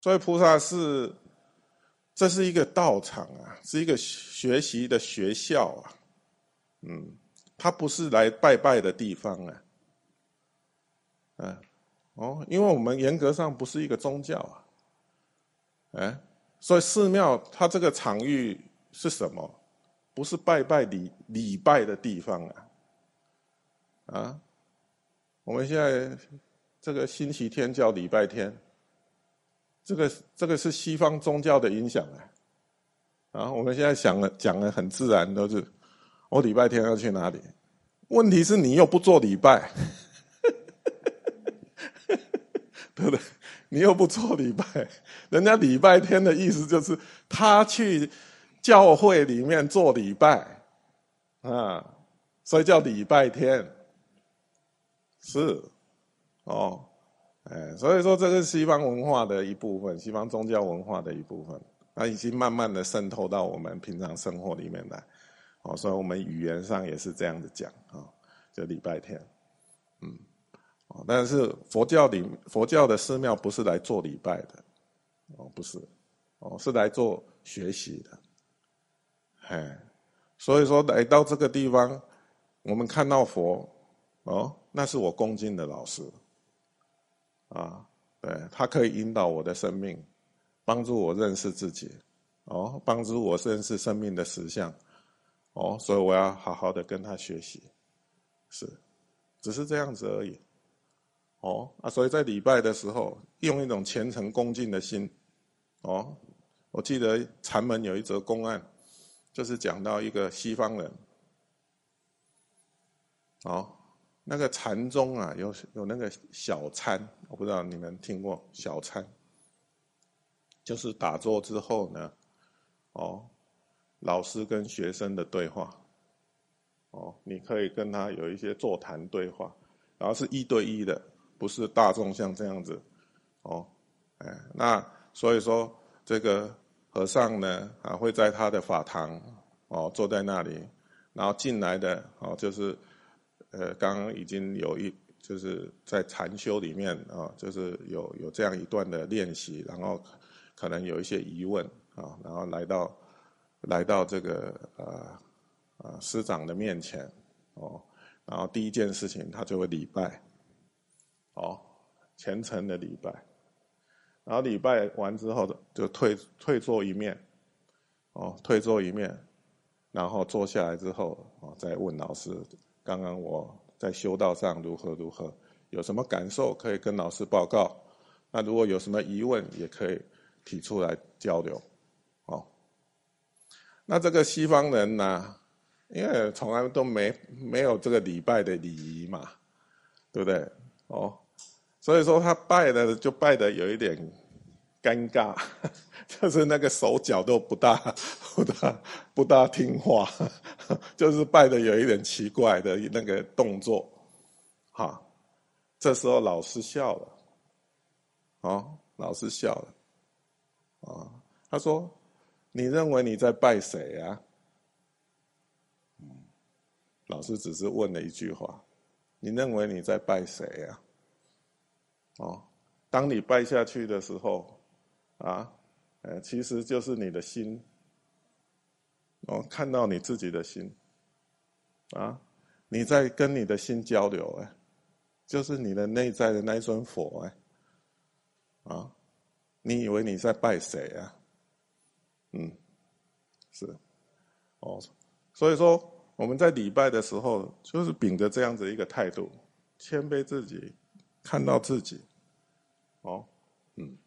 所以菩萨是，这是一个道场啊，是一个学习的学校啊，嗯，它不是来拜拜的地方啊，嗯，哦，因为我们严格上不是一个宗教啊，哎，所以寺庙它这个场域是什么？不是拜拜礼礼拜的地方啊，啊，我们现在这个星期天叫礼拜天。这个这个是西方宗教的影响啊！啊，我们现在想了讲的很自然，都是我礼拜天要去哪里？问题是你又不做礼拜，对不对？你又不做礼拜，人家礼拜天的意思就是他去教会里面做礼拜啊，所以叫礼拜天，是哦。哎，所以说这是西方文化的一部分，西方宗教文化的一部分，它已经慢慢的渗透到我们平常生活里面来。哦，所以我们语言上也是这样子讲啊，就礼拜天，嗯，哦，但是佛教里佛教的寺庙不是来做礼拜的，哦，不是，哦，是来做学习的，哎，所以说来到这个地方，我们看到佛，哦，那是我恭敬的老师。啊，对他可以引导我的生命，帮助我认识自己，哦，帮助我认识生命的实相，哦，所以我要好好的跟他学习，是，只是这样子而已，哦，啊，所以在礼拜的时候，用一种虔诚恭敬的心，哦，我记得禅门有一则公案，就是讲到一个西方人，哦。那个禅宗啊，有有那个小参，我不知道你们听过小参，就是打坐之后呢，哦，老师跟学生的对话，哦，你可以跟他有一些座谈对话，然后是一对一的，不是大众像这样子，哦，哎，那所以说这个和尚呢啊会在他的法堂哦坐在那里，然后进来的哦就是。呃，刚刚已经有一就是在禅修里面啊，就是有有这样一段的练习，然后可能有一些疑问啊，然后来到来到这个呃呃师长的面前哦，然后第一件事情他就会礼拜，哦，虔诚的礼拜，然后礼拜完之后就退退坐一面，哦，退坐一面，然后坐下来之后哦，再问老师。刚刚我在修道上如何如何，有什么感受可以跟老师报告？那如果有什么疑问，也可以提出来交流。哦，那这个西方人呢，因为从来都没没有这个礼拜的礼仪嘛，对不对？哦，所以说他拜的就拜的有一点尴尬。就是那个手脚都不大 不大不大听话，就是拜的有一点奇怪的那个动作，哈，这时候老师笑了，哦，老师笑了，啊，他说：“你认为你在拜谁啊？”老师只是问了一句话：“你认为你在拜谁呀？”哦，当你拜下去的时候，啊。呃，其实就是你的心，哦，看到你自己的心，啊，你在跟你的心交流，哎，就是你的内在的那一尊佛，哎，啊，你以为你在拜谁啊？嗯，是，哦，所以说我们在礼拜的时候，就是秉着这样子一个态度，谦卑自己，看到自己，哦，嗯。